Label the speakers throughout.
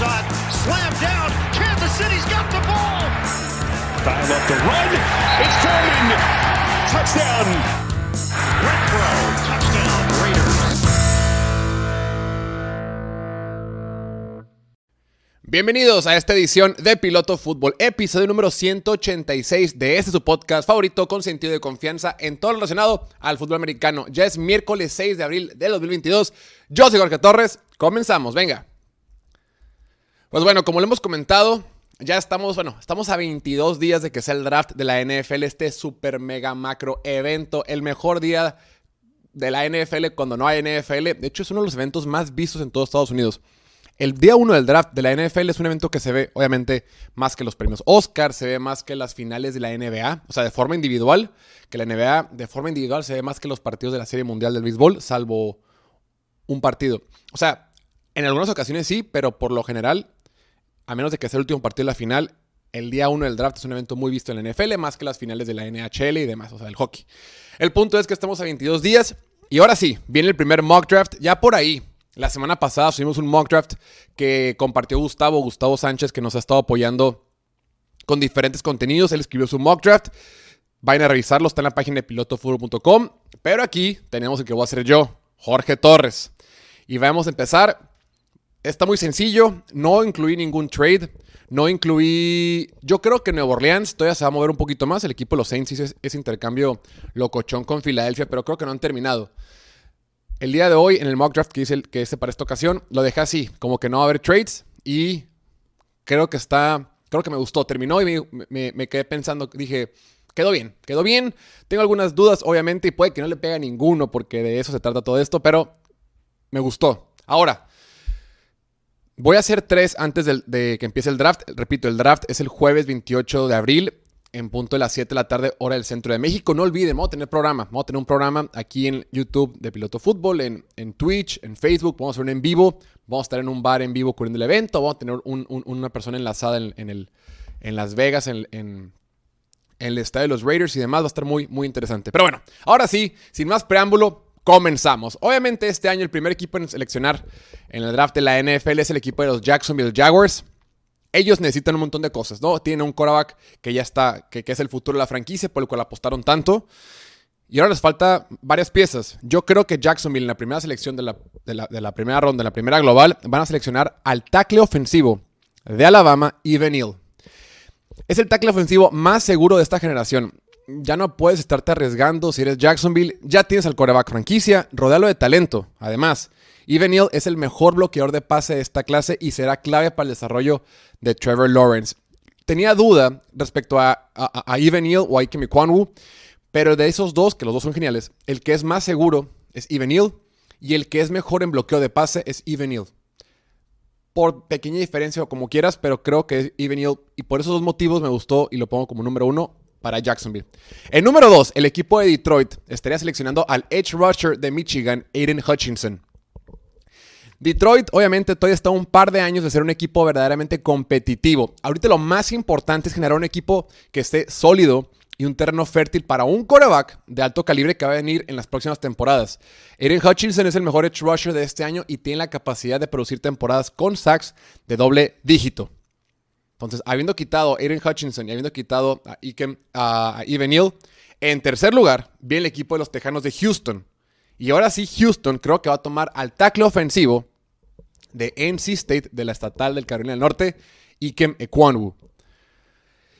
Speaker 1: Slam down. Kansas City's got the ball.
Speaker 2: Dial up the run. It's. Touchdown.
Speaker 1: Renfro. Touchdown. Raiders.
Speaker 3: Bienvenidos a esta edición de Piloto Fútbol, episodio número 186 de este su podcast favorito con sentido de confianza en todo lo relacionado al fútbol americano. Ya es miércoles 6 de abril de 2022. Yo soy Jorge Torres. Comenzamos, venga. Pues bueno, como lo hemos comentado, ya estamos, bueno, estamos a 22 días de que sea el draft de la NFL, este super mega macro evento, el mejor día de la NFL cuando no hay NFL. De hecho, es uno de los eventos más vistos en todos Estados Unidos. El día 1 del draft de la NFL es un evento que se ve, obviamente, más que los premios Oscar, se ve más que las finales de la NBA, o sea, de forma individual, que la NBA de forma individual se ve más que los partidos de la Serie Mundial del Béisbol, salvo un partido. O sea, en algunas ocasiones sí, pero por lo general, a menos de que sea el último partido de la final, el día 1 del draft es un evento muy visto en la NFL, más que las finales de la NHL y demás, o sea, el hockey. El punto es que estamos a 22 días y ahora sí, viene el primer mock draft, ya por ahí, la semana pasada subimos un mock draft que compartió Gustavo, Gustavo Sánchez, que nos ha estado apoyando con diferentes contenidos. Él escribió su mock draft. Vayan a revisarlo, está en la página de pilotofutbol.com. Pero aquí tenemos el que voy a hacer yo, Jorge Torres. Y vamos a empezar. Está muy sencillo. No incluí ningún trade. No incluí. Yo creo que Nuevo Orleans todavía se va a mover un poquito más. El equipo de los Saints hizo ese intercambio locochón con Filadelfia, pero creo que no han terminado. El día de hoy, en el mock draft que hice, que hice para esta ocasión, lo dejé así, como que no va a haber trades y creo que está, creo que me gustó. Terminó y me, me, me quedé pensando, dije, quedó bien, quedó bien. Tengo algunas dudas, obviamente, y puede que no le pegue a ninguno porque de eso se trata todo esto, pero me gustó. Ahora, voy a hacer tres antes de, que empiece el draft. Repito, el draft es el jueves 28 de abril en punto de las 7 de la tarde, hora del centro de México. No olviden, vamos a tener programa. Vamos a tener un programa aquí en YouTube de Piloto Fútbol, en, Twitch, en Facebook. Vamos a hacer un en vivo. Vamos a estar en un bar en vivo cubriendo el evento. Vamos a tener un, un, una persona enlazada en Las Vegas, en, en, el estadio de los Raiders y demás. Va a estar muy, muy interesante. Pero bueno, ahora sí, sin más preámbulo, comenzamos. Obviamente, este año el primer equipo en seleccionar en el draft de la NFL es el equipo de los Jacksonville Jaguars ellos necesitan un montón de cosas, ¿no? Tienen un quarterback que ya está, que, es el futuro de la franquicia, por el cual apostaron tanto. Y ahora les falta varias piezas. Yo creo que Jacksonville en la primera selección de la, primera ronda, en la primera global, van a seleccionar al tackle ofensivo de Alabama, Evan Neal. Es el tackle ofensivo más seguro de esta generación. Ya no puedes estarte arriesgando si eres Jacksonville. Ya tienes al quarterback franquicia, rodealo de talento. Además, Evan es el mejor bloqueador de pase de esta clase y será clave para el desarrollo de Trevor Lawrence. Tenía duda respecto a, a, a o a Ike Kwanwu, pero de esos dos, que los dos son geniales, el que es más seguro es Evan y el que es mejor en bloqueo de pase es Evan. Por pequeña diferencia o como quieras, pero creo que es Evan y por esos dos motivos me gustó y lo pongo como número uno para Jacksonville. En número dos, el equipo de Detroit estaría seleccionando al edge rusher de Michigan, Aiden Hutchinson. Detroit obviamente todavía está un par de años de ser un equipo verdaderamente competitivo. Ahorita lo más importante es generar un equipo que esté sólido y un terreno fértil para un coreback de alto calibre que va a venir en las próximas temporadas. Aiden Hutchinson es el mejor edge rusher de este año y tiene la capacidad de producir temporadas con sacks de doble dígito. Entonces, habiendo quitado a Aiden Hutchinson y habiendo quitado a, Ikem, a Evan Neal, en tercer lugar viene el equipo de los Tejanos de Houston. Y ahora sí, Houston creo que va a tomar al tackle ofensivo de NC State de la estatal del Carolina del Norte, Ikem Ekwanwu.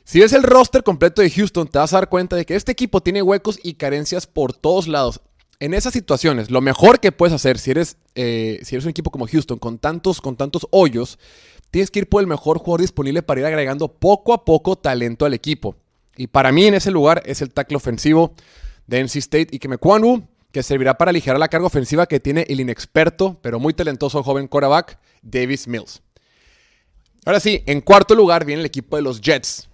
Speaker 3: Si ves el roster completo de Houston, te vas a dar cuenta de que este equipo tiene huecos y carencias por todos lados. En esas situaciones, lo mejor que puedes hacer si eres, eh, si eres un equipo como Houston con tantos, con tantos hoyos, tienes que ir por el mejor jugador disponible para ir agregando poco a poco talento al equipo. Y para mí en ese lugar es el tackle ofensivo de NC State, Ikem Ekwanwu que servirá para aligerar la carga ofensiva que tiene el inexperto, pero muy talentoso joven quarterback, Davis Mills. Ahora sí, en cuarto lugar viene el equipo de los Jets.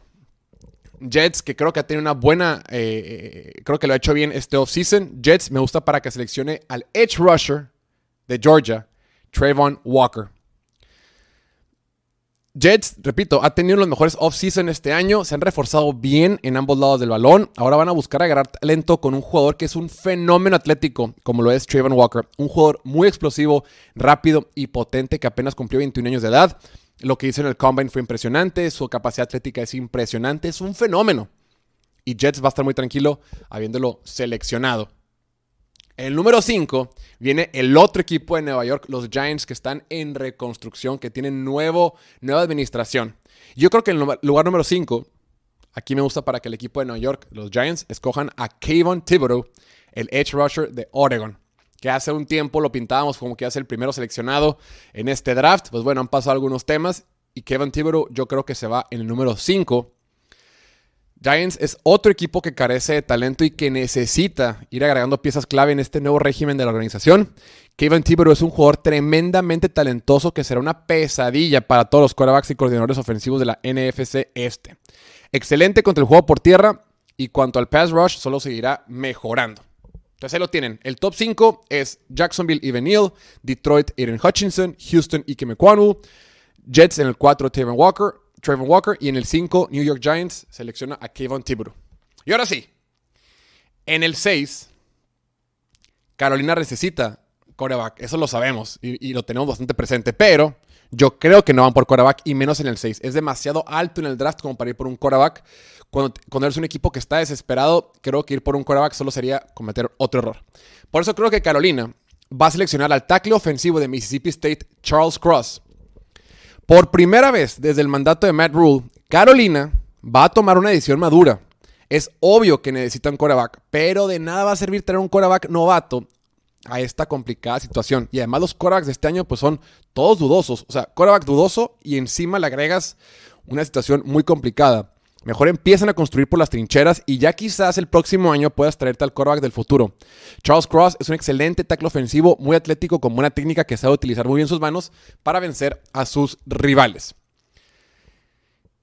Speaker 3: Jets, que creo que ha tenido una buena, eh, creo que lo ha hecho bien este offseason. Jets me gusta para que seleccione al edge rusher de Georgia, Trayvon Walker. Jets, repito, ha tenido los mejores off-season este año. Se han reforzado bien en ambos lados del balón. Ahora van a buscar agarrar talento con un jugador que es un fenómeno atlético, como lo es Trayvon Walker. Un jugador muy explosivo, rápido y potente que apenas cumplió 21 años de edad. Lo que hizo en el Combine fue impresionante, su capacidad atlética es impresionante, es un fenómeno. Y Jets va a estar muy tranquilo habiéndolo seleccionado. El número 5 viene el otro equipo de Nueva York, los Giants, que están en reconstrucción, que tienen nuevo, nueva administración. Yo creo que en el lugar número 5, aquí me gusta para que el equipo de Nueva York, los Giants, escojan a Kayvon Thibodeau, el edge rusher de Oregon, que hace un tiempo lo pintábamos como que hace el primero seleccionado en este draft. Pues bueno, han pasado algunos temas y Kevin Thibodeau yo creo que se va en el número 5 Giants es otro equipo que carece de talento y que necesita ir agregando piezas clave en este nuevo régimen de la organización. Kevin Thibodeau es un jugador tremendamente talentoso que será una pesadilla para todos los quarterbacks y coordinadores ofensivos de la NFC Este. Excelente contra el juego por tierra y cuanto al pass rush solo seguirá mejorando. Entonces ahí lo tienen. El top 5 es Jacksonville, Evan Neal, Detroit, Aiden Hutchinson, Houston, Ike Mekwanu, Jets en el 4, Tavon Walker, Trevor Walker. Y en el 5, New York Giants selecciona a Kevin Thibodeau. Y ahora sí, en el 6, Carolina necesita coreback. Eso lo sabemos y, lo tenemos bastante presente. Pero yo creo que no van por coreback y menos en el 6. Es demasiado alto en el draft como para ir por un coreback. Cuando, cuando eres un equipo que está desesperado, creo que ir por un coreback solo sería cometer otro error. Por eso creo que Carolina va a seleccionar al tackle ofensivo de Mississippi State, Charles Cross. Por primera vez desde el mandato de Matt Rule, Carolina va a tomar una decisión madura. Es obvio que necesitan coreback, pero de nada va a servir tener un coreback novato a esta complicada situación. Y además los corebacks de este año pues son todos dudosos. O sea, coreback dudoso y encima le agregas una situación muy complicada. Mejor empiezan a construir por las trincheras y ya quizás el próximo año puedas traerte al quarterback del futuro. Charles Cross es un excelente tackle ofensivo, muy atlético, con buena técnica que sabe utilizar muy bien sus manos para vencer a sus rivales.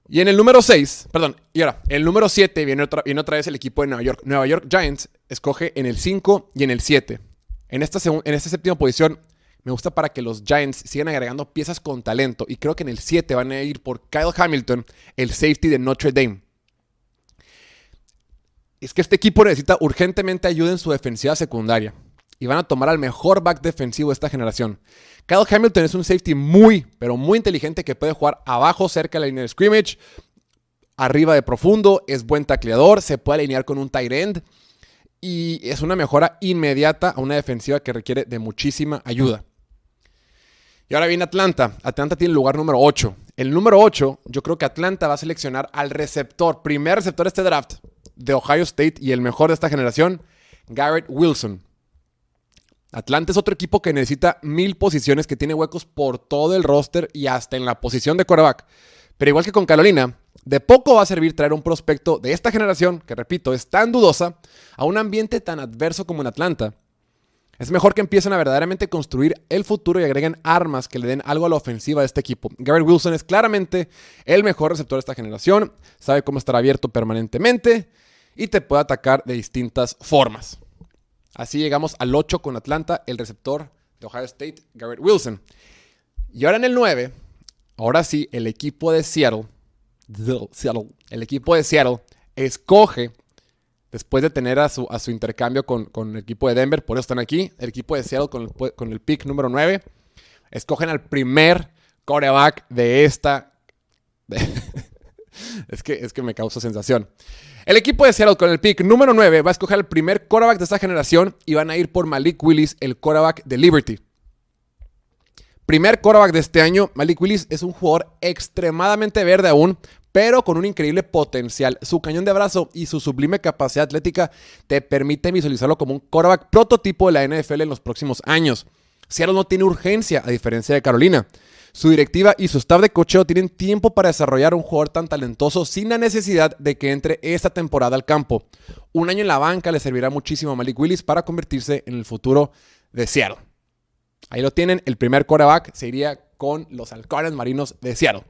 Speaker 3: Y en el número 6, perdón, y ahora, el número 7 viene otra, viene otra vez el equipo de Nueva York. Nueva York Giants escoge en el 5 y en el 7. En en esta séptima posición me gusta para que los Giants sigan agregando piezas con talento. Y creo que en el 7 van a ir por Kyle Hamilton, el safety de Notre Dame. Es que este equipo necesita urgentemente ayuda en su defensiva secundaria. Y van a tomar al mejor back defensivo de esta generación. Kyle Hamilton es un safety muy, pero muy inteligente que puede jugar abajo, cerca de la línea de scrimmage, arriba de profundo, es buen tacleador, se puede alinear con un tight end y es una mejora inmediata a una defensiva que requiere de muchísima ayuda. Y ahora viene Atlanta. Atlanta tiene el lugar número 8. El número 8, yo creo que Atlanta va a seleccionar al receptor, primer receptor de este draft de Ohio State y el mejor de esta generación, Garrett Wilson. Atlanta es otro equipo que necesita mil posiciones, que tiene huecos por todo el roster y hasta en la posición de quarterback. Pero igual que con Carolina, de poco va a servir traer un prospecto de esta generación, que repito, es tan dudosa, a un ambiente tan adverso como en Atlanta es mejor que empiecen a verdaderamente construir el futuro y agreguen armas que le den algo a la ofensiva de este equipo. Garrett Wilson es claramente el mejor receptor de esta generación, sabe cómo estar abierto permanentemente y te puede atacar de distintas formas. Así llegamos al 8 con Atlanta, el receptor de Ohio State, Garrett Wilson. Y ahora en el 9, ahora sí, el equipo de Seattle, Seattle el equipo de Seattle escoge después de tener a su, a su intercambio con, el equipo de Denver, por eso están aquí, el equipo de Seattle con el, con el pick número 9, escogen al primer coreback de esta... es, que, es que me causa sensación. El equipo de Seattle con el pick número 9 va a escoger al primer coreback de esta generación y van a ir por Malik Willis, el coreback de Liberty. Primer coreback de este año, Malik Willis es un jugador extremadamente verde aún, pero con un increíble potencial. Su cañón de brazo y su sublime capacidad atlética te permiten visualizarlo como un quarterback prototipo de la NFL en los próximos años. Seattle no tiene urgencia, a diferencia de Carolina. Su directiva y su staff de cocheo tienen tiempo para desarrollar un jugador tan talentoso sin la necesidad de que entre esta temporada al campo. Un año en la banca le servirá muchísimo a Malik Willis para convertirse en el futuro de Seattle. Ahí lo tienen, el primer quarterback se iría con los halcones marinos de Seattle.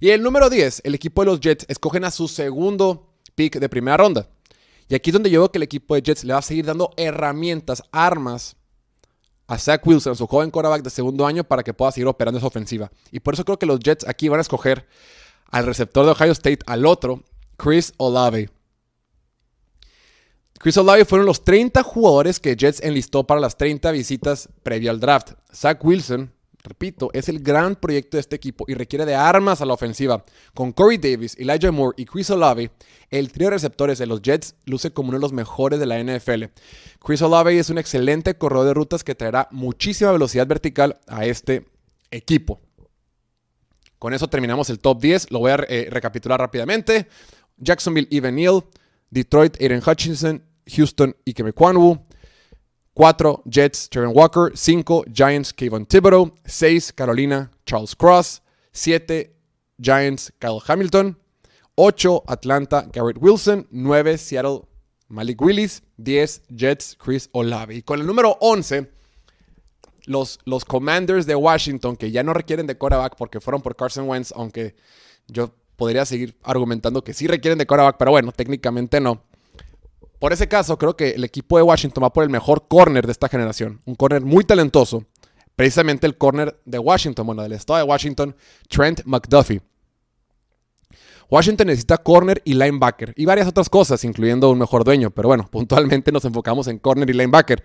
Speaker 3: Y el número 10, el equipo de los Jets escogen a su segundo pick de primera ronda. Y aquí es donde yo veo que el equipo de Jets le va a seguir dando herramientas, armas a Zach Wilson, su joven quarterback de segundo año, para que pueda seguir operando esa ofensiva. Y por eso creo que los Jets aquí van a escoger al receptor de Ohio State, al otro, Chris Olave. Chris Olave fueron los 30 jugadores que Jets enlistó para las 30 visitas previo al draft. Zach Wilson repito, es el gran proyecto de este equipo y requiere de armas a la ofensiva. Con Corey Davis, Elijah Moore y Chris Olave, el trío de receptores de los Jets luce como uno de los mejores de la NFL. Chris Olave es un excelente corredor de rutas que traerá muchísima velocidad vertical a este equipo. Con eso terminamos el top 10. Lo voy a eh, recapitular rápidamente. Jacksonville, Evan Neal. Detroit, Aiden Hutchinson. Houston, Ike Kwanwu. 4 Jets, Trevor Walker. 5 Giants, Kayvon Thibodeau. 6 Carolina, Charles Cross. 7 Giants, Kyle Hamilton. 8 Atlanta, Garrett Wilson. 9 Seattle, Malik Willis. 10 Jets, Chris Olave. Y con el número 11, los, los Commanders de Washington, que ya no requieren de quarterback porque fueron por Carson Wentz, aunque yo podría seguir argumentando que sí requieren de quarterback, pero bueno, técnicamente no. Por ese caso, creo que el equipo de Washington va por el mejor corner de esta generación. Un corner muy talentoso. Precisamente el corner de Washington, bueno, del estado de Washington, Trent McDuffie. Washington necesita corner y linebacker y varias otras cosas, incluyendo un mejor dueño. Pero bueno, puntualmente nos enfocamos en corner y linebacker.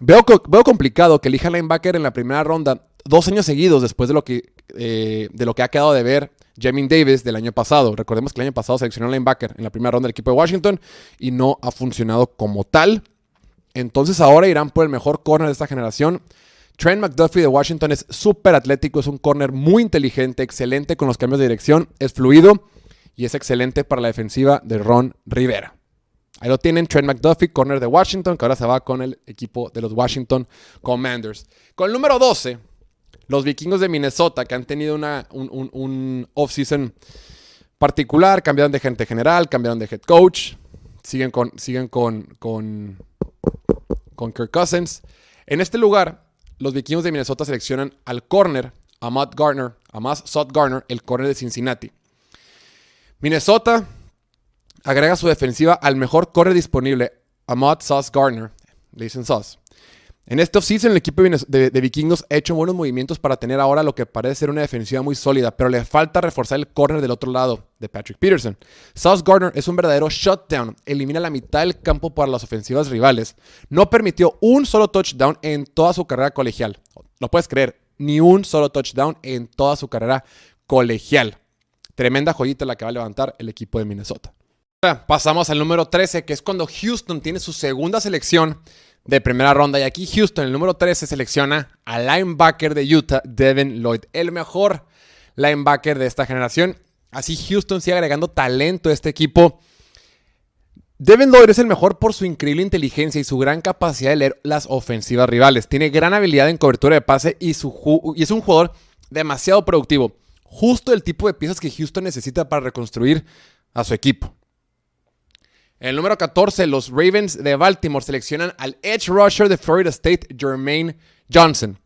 Speaker 3: Veo, veo complicado que elija linebacker en la primera ronda dos años seguidos después de lo que, eh, de lo que ha quedado de ver Jamin Davis del año pasado. Recordemos que el año pasado seleccionó linebacker en la primera ronda del equipo de Washington y no ha funcionado como tal. Entonces ahora irán por el mejor corner de esta generación. Trent McDuffie de Washington es súper atlético, es un corner muy inteligente, excelente con los cambios de dirección, es fluido y es excelente para la defensiva de Ron Rivera. Ahí lo tienen, Trent McDuffie, corner de Washington, que ahora se va con el equipo de los Washington Commanders. Con el número 12, los vikingos de Minnesota, que han tenido una, un, un, off-season particular, cambiaron de gente general, cambiaron de head coach, siguen con, siguen con, con, con Kirk Cousins. En este lugar, los vikingos de Minnesota seleccionan al corner, a Matt Garner, a Matt Sot Garner, el corner de Cincinnati. Minnesota agrega su defensiva al mejor corner disponible, Ahmad Sauce Gardner. Le dicen Sauce. En este offseason, el equipo de, Vikingos ha hecho buenos movimientos para tener ahora lo que parece ser una defensiva muy sólida, pero le falta reforzar el corner del otro lado de Patrick Peterson. Sauce Gardner es un verdadero shutdown, elimina la mitad del campo para las ofensivas rivales. No permitió un solo touchdown en toda su carrera colegial. Lo puedes creer, ni un solo touchdown en toda su carrera colegial. Tremenda joyita la que va a levantar el equipo de Minnesota. Pasamos al número 13, que es cuando Houston tiene su segunda selección de primera ronda. Y aquí Houston, el número 13, selecciona al linebacker de Utah, Devin Lloyd, el mejor linebacker de esta generación. Así Houston sigue agregando talento a este equipo. Devin Lloyd es el mejor por su increíble inteligencia y su gran capacidad de leer las ofensivas rivales. Tiene gran habilidad en cobertura de pase y, y es un jugador demasiado productivo. Justo el tipo de piezas que Houston necesita para reconstruir a su equipo. En el número 14, los Ravens de Baltimore seleccionan al edge rusher de Florida State, Jermaine Johnson.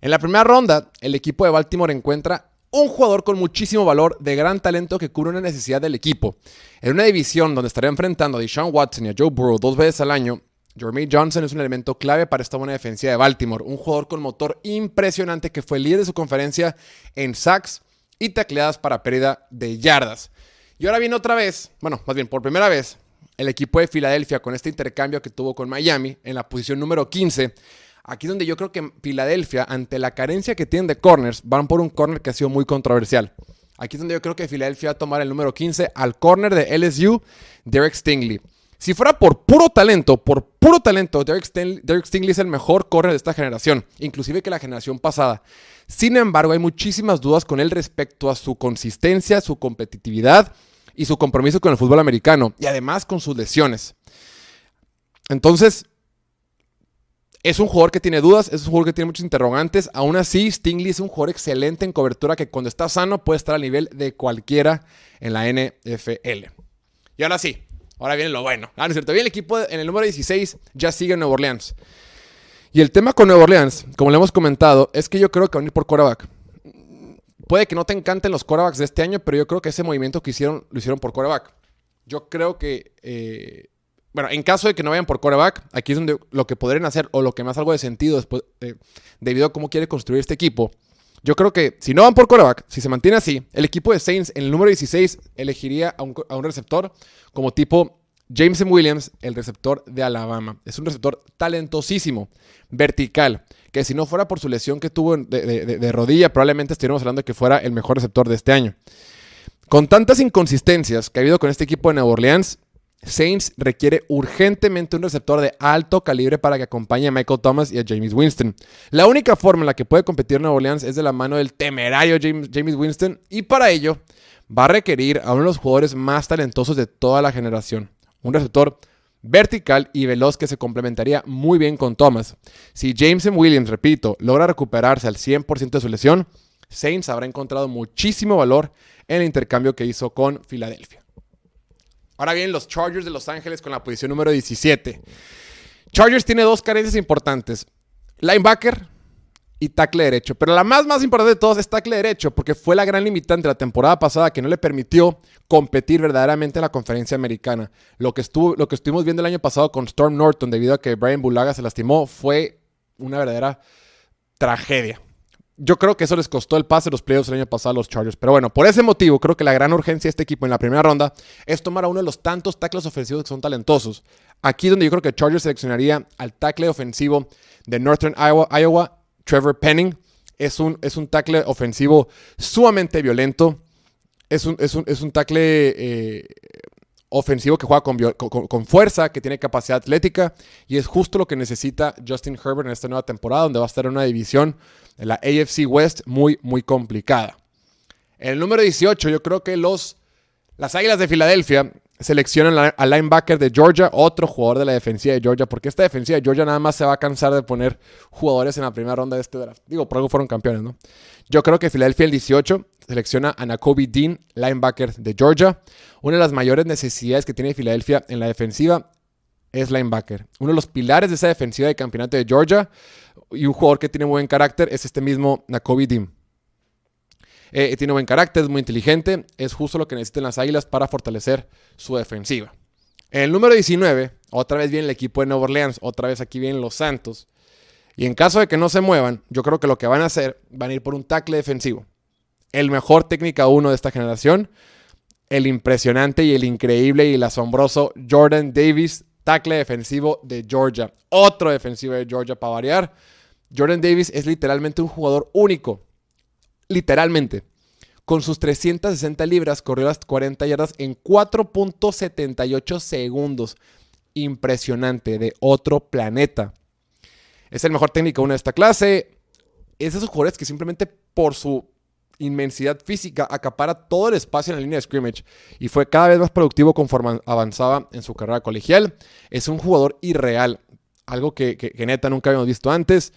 Speaker 3: En la primera ronda, el equipo de Baltimore encuentra un jugador con muchísimo valor, de gran talento que cubre una necesidad del equipo. En una división donde estaría enfrentando a Deshaun Watson y a Joe Burrow dos veces al año, Jermaine Johnson es un elemento clave para esta buena defensiva de Baltimore. Un jugador con motor impresionante que fue líder de su conferencia en sacks y tacleadas para pérdida de yardas. Y ahora viene otra vez, bueno, más bien por primera vez, el equipo de Filadelfia con este intercambio que tuvo con Miami en la posición número 15. Aquí es donde yo creo que Filadelfia, ante la carencia que tienen de corners, van por un corner que ha sido muy controversial. Aquí es donde yo creo que Filadelfia va a tomar el número 15 al corner de LSU, Derek Stingley. Si fuera por puro talento, por puro talento, Derek, Stingley es el mejor corner de esta generación, inclusive que la generación pasada. Sin embargo, hay muchísimas dudas con él respecto a su consistencia, su competitividad y su compromiso con el fútbol americano y además con sus lesiones. Entonces, es un jugador que tiene dudas, es un jugador que tiene muchos interrogantes. Aún así, Stingley es un jugador excelente en cobertura que cuando está sano puede estar al nivel de cualquiera en la NFL. Y ahora sí, ahora viene lo bueno. Ah, no es cierto. Bien, el equipo en el número 16 ya sigue en Nueva Orleans. Y el tema con Nueva Orleans, como le hemos comentado, es que yo creo que van a ir por quarterback. Puede que no te encanten los quarterbacks de este año, pero yo creo que ese movimiento que hicieron lo hicieron por quarterback. Yo creo que, eh, bueno, en caso de que no vayan por quarterback, aquí es donde lo que podrían hacer o lo que más algo de sentido después, eh, debido a cómo quiere construir este equipo. Yo creo que si no van por quarterback, si se mantiene así, el equipo de Saints en el número 16 elegiría a un receptor como tipo Jameson Williams, el receptor de Alabama. Es un receptor talentosísimo, vertical, que si no fuera por su lesión que tuvo de, de rodilla, probablemente estaríamos hablando de que fuera el mejor receptor de este año. Con tantas inconsistencias que ha habido con este equipo de Nueva Orleans, Saints requiere urgentemente un receptor de alto calibre para que acompañe a Michael Thomas y a James Winston. La única forma en la que puede competir Nueva Orleans es de la mano del temerario James, James Winston y para ello va a requerir a uno de los jugadores más talentosos de toda la generación. Un receptor vertical y veloz que se complementaría muy bien con Thomas. Si Jameson Williams, repito, logra recuperarse al 100% de su lesión, Saints habrá encontrado muchísimo valor en el intercambio que hizo con Filadelfia. Ahora bien, los Chargers de Los Ángeles con la posición número 17. Chargers tiene dos carencias importantes. Linebacker y tackle derecho. Pero la más, más importante de todas es tackle derecho, porque fue la gran limitante la temporada pasada que no le permitió competir verdaderamente en la conferencia americana. Lo que, estuvo, lo que estuvimos viendo el año pasado con Storm Norton, debido a que Brian Bulaga se lastimó, fue una verdadera tragedia. Yo creo que eso les costó el pase de los playoffs el año pasado a los Chargers. Pero bueno, por ese motivo, creo que la gran urgencia de este equipo en la primera ronda es tomar a uno de los tantos tackles ofensivos que son talentosos. Aquí donde yo creo que Chargers seleccionaría al tackle ofensivo de Northern Iowa, Trevor Penning. Es un, es un tackle ofensivo sumamente violento. Es un, es un, es un tackle eh, ofensivo que juega con, fuerza, que tiene capacidad atlética y es justo lo que necesita Justin Herbert en esta nueva temporada, donde va a estar en una división, en la AFC West, muy, muy complicada. En el número 18, yo creo que los, las Águilas de Filadelfia seleccionan al linebacker de Georgia, otro jugador de la defensiva de Georgia, porque esta defensiva de Georgia nada más se va a cansar de poner jugadores en la primera ronda de este draft. Digo, por algo fueron campeones, ¿no? Yo creo que Filadelfia el 18 selecciona a Nakobe Dean, linebacker de Georgia. Una de las mayores necesidades que tiene Filadelfia en la defensiva es linebacker. Uno de los pilares de esa defensiva de campeonato de Georgia y un jugador que tiene buen carácter es este mismo Nakobe Dean. Eh, tiene buen carácter, es muy inteligente, es justo lo que necesitan las Águilas para fortalecer su defensiva. En el número 19, otra vez viene el equipo de Nueva Orleans, otra vez aquí vienen los Santos. Y en caso de que no se muevan, yo creo que lo que van a hacer, van a ir por un tackle defensivo. El mejor técnica uno de esta generación, el impresionante y el increíble y el asombroso Jordan Davis, tackle defensivo de Georgia. Otro defensivo de Georgia para variar. Jordan Davis es literalmente un jugador único literalmente. Con sus 360 libras corrió las 40 yardas en 4.78 segundos. Impresionante, de otro planeta. Es el mejor técnico de esta clase. Es de esos jugadores que simplemente por su inmensidad física acapara todo el espacio en la línea de scrimmage y fue cada vez más productivo conforme avanzaba en su carrera colegial. Es un jugador irreal, algo que, que neta nunca habíamos visto antes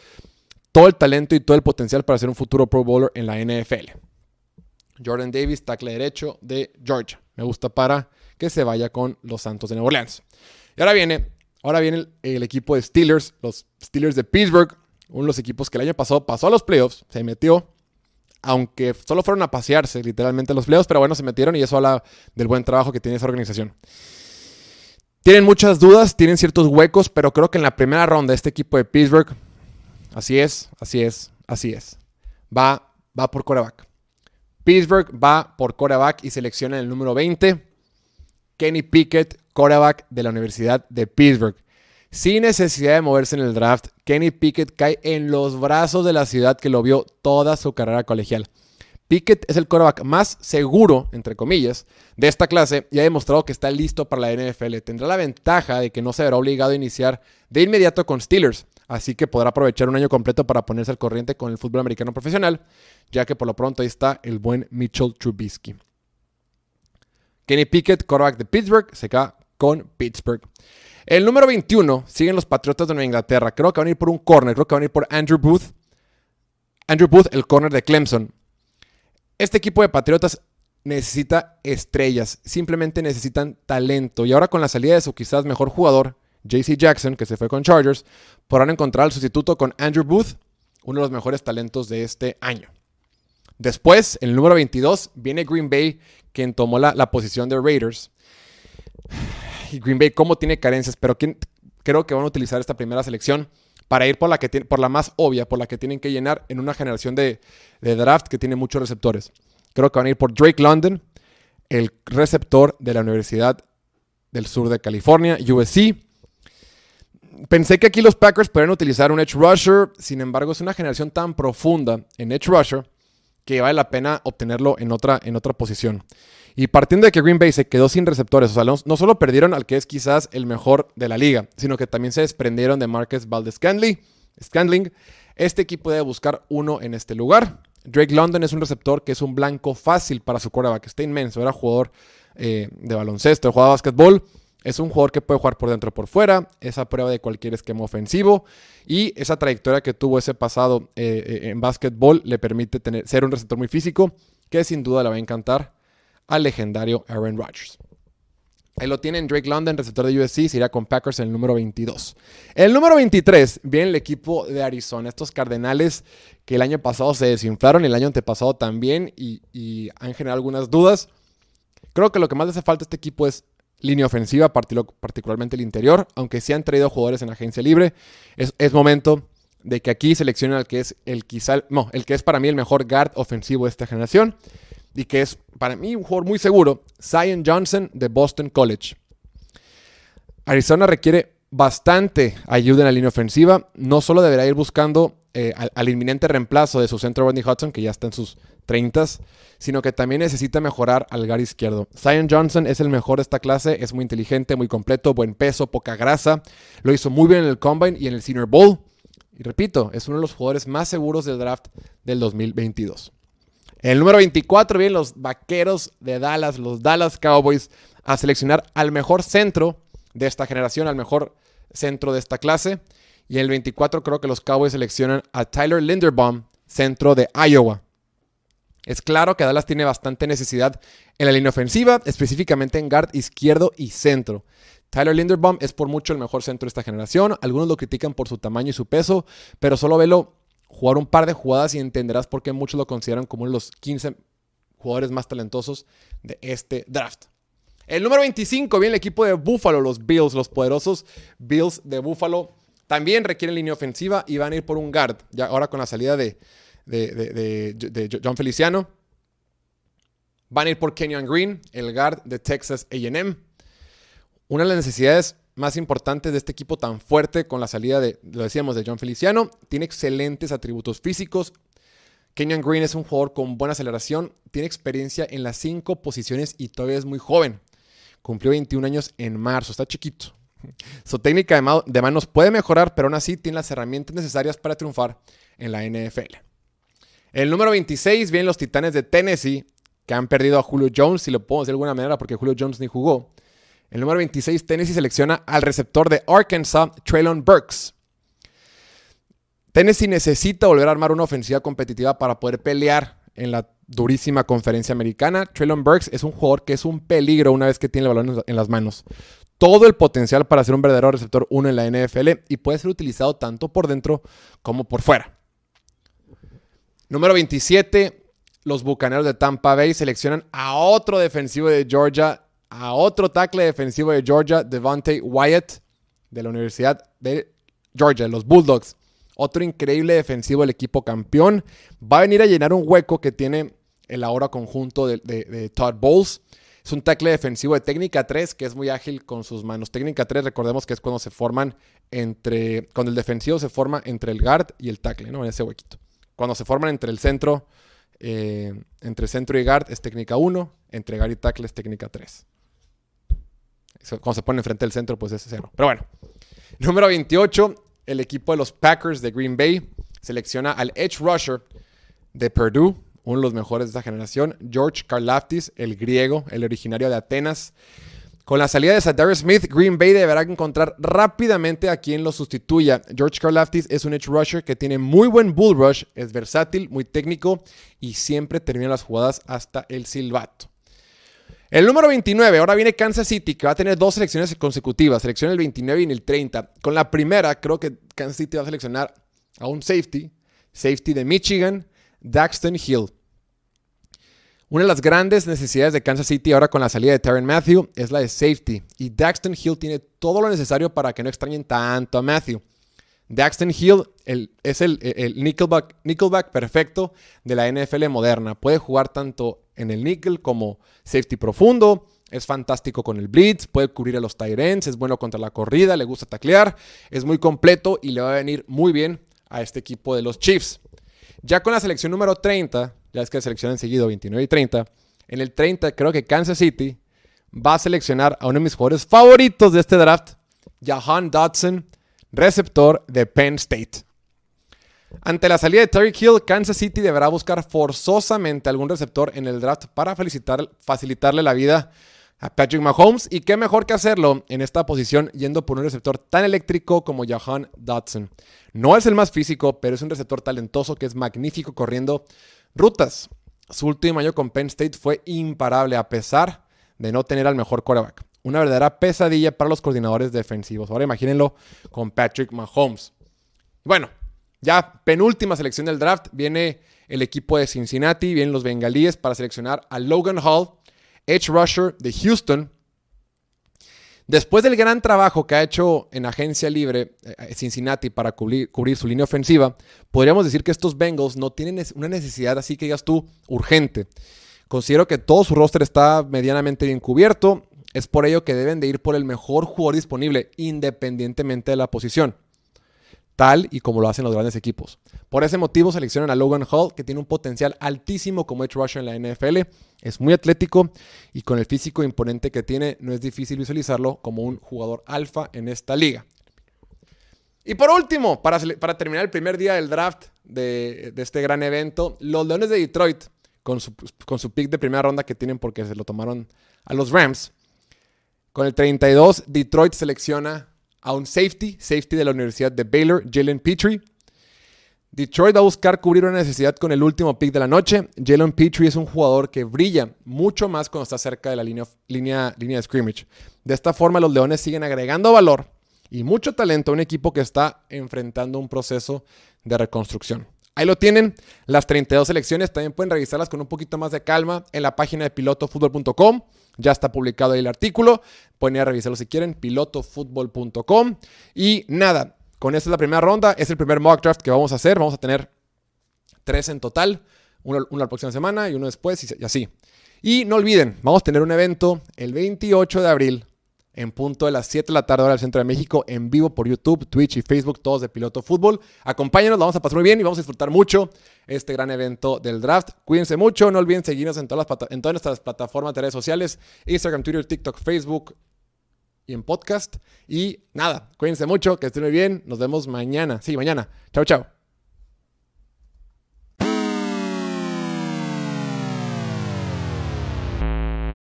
Speaker 3: todo el talento y todo el potencial para ser un futuro Pro Bowler en la NFL. Jordan Davis, tackle derecho de Georgia. Me gusta para que se vaya con los Santos de Nueva Orleans. Y ahora viene, ahora viene el, equipo de Steelers, los Steelers de Pittsburgh, uno de los equipos que el año pasado pasó a los playoffs, se metió, aunque solo fueron a pasearse literalmente los playoffs, pero bueno, se metieron y eso habla del buen trabajo que tiene esa organización. Tienen muchas dudas, tienen ciertos huecos, pero creo que en la primera ronda este equipo de Pittsburgh Así es, así es, así es. Va, va por coreback. Pittsburgh va por coreback y selecciona el número 20. Kenny Pickett, coreback de la Universidad de Pittsburgh. Sin necesidad de moverse en el draft, Kenny Pickett cae en los brazos de la ciudad que lo vio toda su carrera colegial. Pickett es el coreback más seguro, entre comillas, de esta clase y ha demostrado que está listo para la NFL. Tendrá la ventaja de que no se verá obligado a iniciar de inmediato con Steelers así que podrá aprovechar un año completo para ponerse al corriente con el fútbol americano profesional, ya que por lo pronto ahí está el buen Mitchell Trubisky. Kenny Pickett, quarterback de Pittsburgh, se queda con Pittsburgh. El número 21 siguen los Patriotas de Nueva Inglaterra. Creo que van a ir por un corner, creo que van a ir por Andrew Booth. Andrew Booth, el corner de Clemson. Este equipo de Patriotas necesita estrellas, simplemente necesitan talento. Y ahora con la salida de su quizás mejor jugador, JC Jackson, que se fue con Chargers, podrán encontrar al sustituto con Andrew Booth, uno de los mejores talentos de este año. Después, en el número 22, viene Green Bay, quien tomó la, posición de Raiders. Y Green Bay, ¿cómo tiene carencias? Pero creo que van a utilizar esta primera selección para ir por la, que por la más obvia, por la que tienen que llenar en una generación de, de draft que tiene muchos receptores. Creo que van a ir por Drake London, el receptor de la Universidad del Sur de California, USC pensé que aquí los Packers podrían utilizar un edge rusher, sin embargo es una generación tan profunda en edge rusher que vale la pena obtenerlo en otra, en otra posición. Y partiendo de que Green Bay se quedó sin receptores, o sea, no, solo perdieron al que es quizás el mejor de la liga, sino que también se desprendieron de Marcus Valdez Scandling. Este equipo debe buscar uno en este lugar. Drake London es un receptor que es un blanco fácil para su quarterback. Está inmenso. Era jugador eh, de baloncesto, jugaba básquetbol. Es un jugador que puede jugar por dentro o por fuera. Esa prueba de cualquier esquema ofensivo. Y esa trayectoria que tuvo ese pasado eh, eh, en básquetbol le permite tener, ser un receptor muy físico que sin duda le va a encantar al legendario Aaron Rodgers. Ahí lo tienen Drake London, receptor de USC, se irá con Packers en el número 22. El número 23 viene el equipo de Arizona, estos Cardenales que el año pasado se desinflaron, el año antepasado también, y, han generado algunas dudas. Creo que lo que más le hace falta a este equipo es línea ofensiva, particularmente el interior, aunque sí han traído jugadores en agencia libre. Es, es momento de que aquí seleccionen al que es el quizá, no, el que es para mí el mejor guard ofensivo de esta generación y que es para mí un jugador muy seguro, Zion Johnson de Boston College. Arizona requiere bastante ayuda en la línea ofensiva. No solo deberá ir buscando eh, al, inminente reemplazo de su centro Rodney Hudson, que ya está en sus 30, sino que también necesita mejorar al gar izquierdo. Zion Johnson es el mejor de esta clase, es muy inteligente, muy completo, buen peso, poca grasa. Lo hizo muy bien en el Combine y en el Senior Bowl. Y repito, es uno de los jugadores más seguros del draft del 2022. El número 24 vienen los Vaqueros de Dallas, los Dallas Cowboys, a seleccionar al mejor centro de esta generación, al mejor centro de esta clase. Y en el 24 creo que los Cowboys seleccionan a Tyler Linderbaum, centro de Iowa. Es claro que Dallas tiene bastante necesidad en la línea ofensiva, específicamente en guard izquierdo y centro. Tyler Linderbaum es por mucho el mejor centro de esta generación. Algunos lo critican por su tamaño y su peso, pero solo velo jugar un par de jugadas y entenderás por qué muchos lo consideran como uno de los 15 jugadores más talentosos de este draft. El número 25 viene el equipo de Buffalo, los Bills, los poderosos Bills de Buffalo. También requieren línea ofensiva y van a ir por un guard. Ya ahora con la salida de, de John Feliciano. Van a ir por Kenyon Green, el guard de Texas AM. Una de las necesidades más importantes de este equipo tan fuerte con la salida de, lo decíamos, de John Feliciano. Tiene excelentes atributos físicos. Kenyon Green es un jugador con buena aceleración, tiene experiencia en las cinco posiciones y todavía es muy joven. Cumplió 21 años en marzo, está chiquito. Su técnica de manos puede mejorar, pero aún así tiene las herramientas necesarias para triunfar en la NFL. El número 26 vienen los Titanes de Tennessee, que han perdido a Julio Jones, si lo puedo decir de alguna manera, porque Julio Jones ni jugó. El número 26, Tennessee selecciona al receptor de Arkansas, Traylon Burks. Tennessee necesita volver a armar una ofensiva competitiva para poder pelear en la durísima conferencia americana. Traylon Burks es un jugador que es un peligro una vez que tiene el balón en las manos. Todo el potencial para ser un verdadero receptor 1 en la NFL y puede ser utilizado tanto por dentro como por fuera. Número 27, los Bucaneros de Tampa Bay seleccionan a otro defensivo de Georgia, a otro tackle defensivo de Georgia, Devante Wyatt, de la Universidad de Georgia, los Bulldogs. Otro increíble defensivo del equipo campeón. Va a venir a llenar un hueco que tiene el ahora conjunto de, Todd Bowles. Es un tackle defensivo de técnica 3 que es muy ágil con sus manos. Técnica 3, recordemos que es cuando se forman entre. Cuando el defensivo se forma entre el guard y el tackle, ¿no? En ese huequito. Cuando se forman entre el centro, eh, entre centro y guard es técnica 1, entre guard y tackle es técnica 3. Cuando se pone enfrente del centro, pues es cero. Pero bueno. Número 28, el equipo de los Packers de Green Bay selecciona al Edge Rusher de Purdue, uno de los mejores de esta generación, George Karlaftis, el griego, el originario de Atenas. Con la salida de Sadarius Smith, Green Bay deberá encontrar rápidamente a quien lo sustituya. George Karlaftis es un edge rusher que tiene muy buen bull rush, es versátil, muy técnico y siempre termina las jugadas hasta el silbato. El número 29, ahora viene Kansas City, que va a tener dos selecciones consecutivas, selecciona el 29 y en el 30. Con la primera, creo que Kansas City va a seleccionar a un safety, safety de Michigan, Daxton Hill. Una de las grandes necesidades de Kansas City ahora con la salida de Tyron Matthew es la de safety. Y Daxton Hill tiene todo lo necesario para que no extrañen tanto a Matthew. Daxton Hill es el, nickelback, perfecto de la NFL moderna. Puede jugar tanto en el nickel como safety profundo, es fantástico con el blitz, puede cubrir a los Tyrants, es bueno contra la corrida, le gusta taclear, es muy completo y le va a venir muy bien a este equipo de los Chiefs. Ya con la selección número 30, ya es que seleccionan seguido 29 y 30, en el 30 creo que Kansas City va a seleccionar a uno de mis jugadores favoritos de este draft, Jahan Dodson, receptor de Penn State. Ante la salida de Terry Hill, Kansas City deberá buscar forzosamente algún receptor en el draft para facilitarle la vida a Patrick Mahomes. Y qué mejor que hacerlo en esta posición yendo por un receptor tan eléctrico como Jahan Dodson. No es el más físico, pero es un receptor talentoso que es magnífico corriendo rutas. Su último año con Penn State fue imparable a pesar de no tener al mejor quarterback. Una verdadera pesadilla para los coordinadores defensivos. Ahora imagínenlo con Patrick Mahomes. Bueno, ya penúltima selección del draft viene el equipo de Cincinnati, vienen los bengalíes para seleccionar a Logan Hall, edge rusher de Houston. Después del gran trabajo que ha hecho en agencia libre eh, Cincinnati para cubrir, su línea ofensiva, podríamos decir que estos Bengals no tienen una necesidad así que digas tú urgente. Considero que todo su roster está medianamente bien cubierto. Es por ello que deben de ir por el mejor jugador disponible, independientemente de la posición tal y como lo hacen los grandes equipos. Por ese motivo seleccionan a Logan Hall, que tiene un potencial altísimo como edge rusher en la NFL. Es muy atlético y con el físico imponente que tiene, no es difícil visualizarlo como un jugador alfa en esta liga. Y por último, para, para terminar el primer día del draft de, este gran evento, los Leones de Detroit, con su, con su pick de primera ronda que tienen porque se lo tomaron a los Rams, con el 32, Detroit selecciona a un safety, safety de la Universidad de Baylor, Jalen Petrie. Detroit va a buscar cubrir una necesidad con el último pick de la noche. Jalen Petrie es un jugador que brilla mucho más cuando está cerca de la línea, línea, línea de scrimmage. De esta forma, los Leones siguen agregando valor y mucho talento a un equipo que está enfrentando un proceso de reconstrucción. Ahí lo tienen, las 32 selecciones. También pueden revisarlas con un poquito más de calma en la página de pilotofutbol.com. Ya está publicado ahí el artículo. Pueden ir a revisarlo si quieren, pilotofutbol.com. Y nada, con esta es la primera ronda. Es el primer mock draft que vamos a hacer. Vamos a tener tres en total. Uno, la próxima semana y uno después y así. Y no olviden, vamos a tener un evento el 28 de abril en punto de las 7 de la tarde hora del centro de México, en vivo por YouTube, Twitch y Facebook, todos de Piloto Fútbol. Acompáñenos, vamos a pasar muy bien y vamos a disfrutar mucho este gran evento del draft. Cuídense mucho, no olviden seguirnos en todas, las, en todas nuestras plataformas de redes sociales, Instagram, Twitter, TikTok, Facebook y en podcast. Y nada, cuídense mucho, que estén muy bien, nos vemos mañana. Sí, mañana. Chao, chao.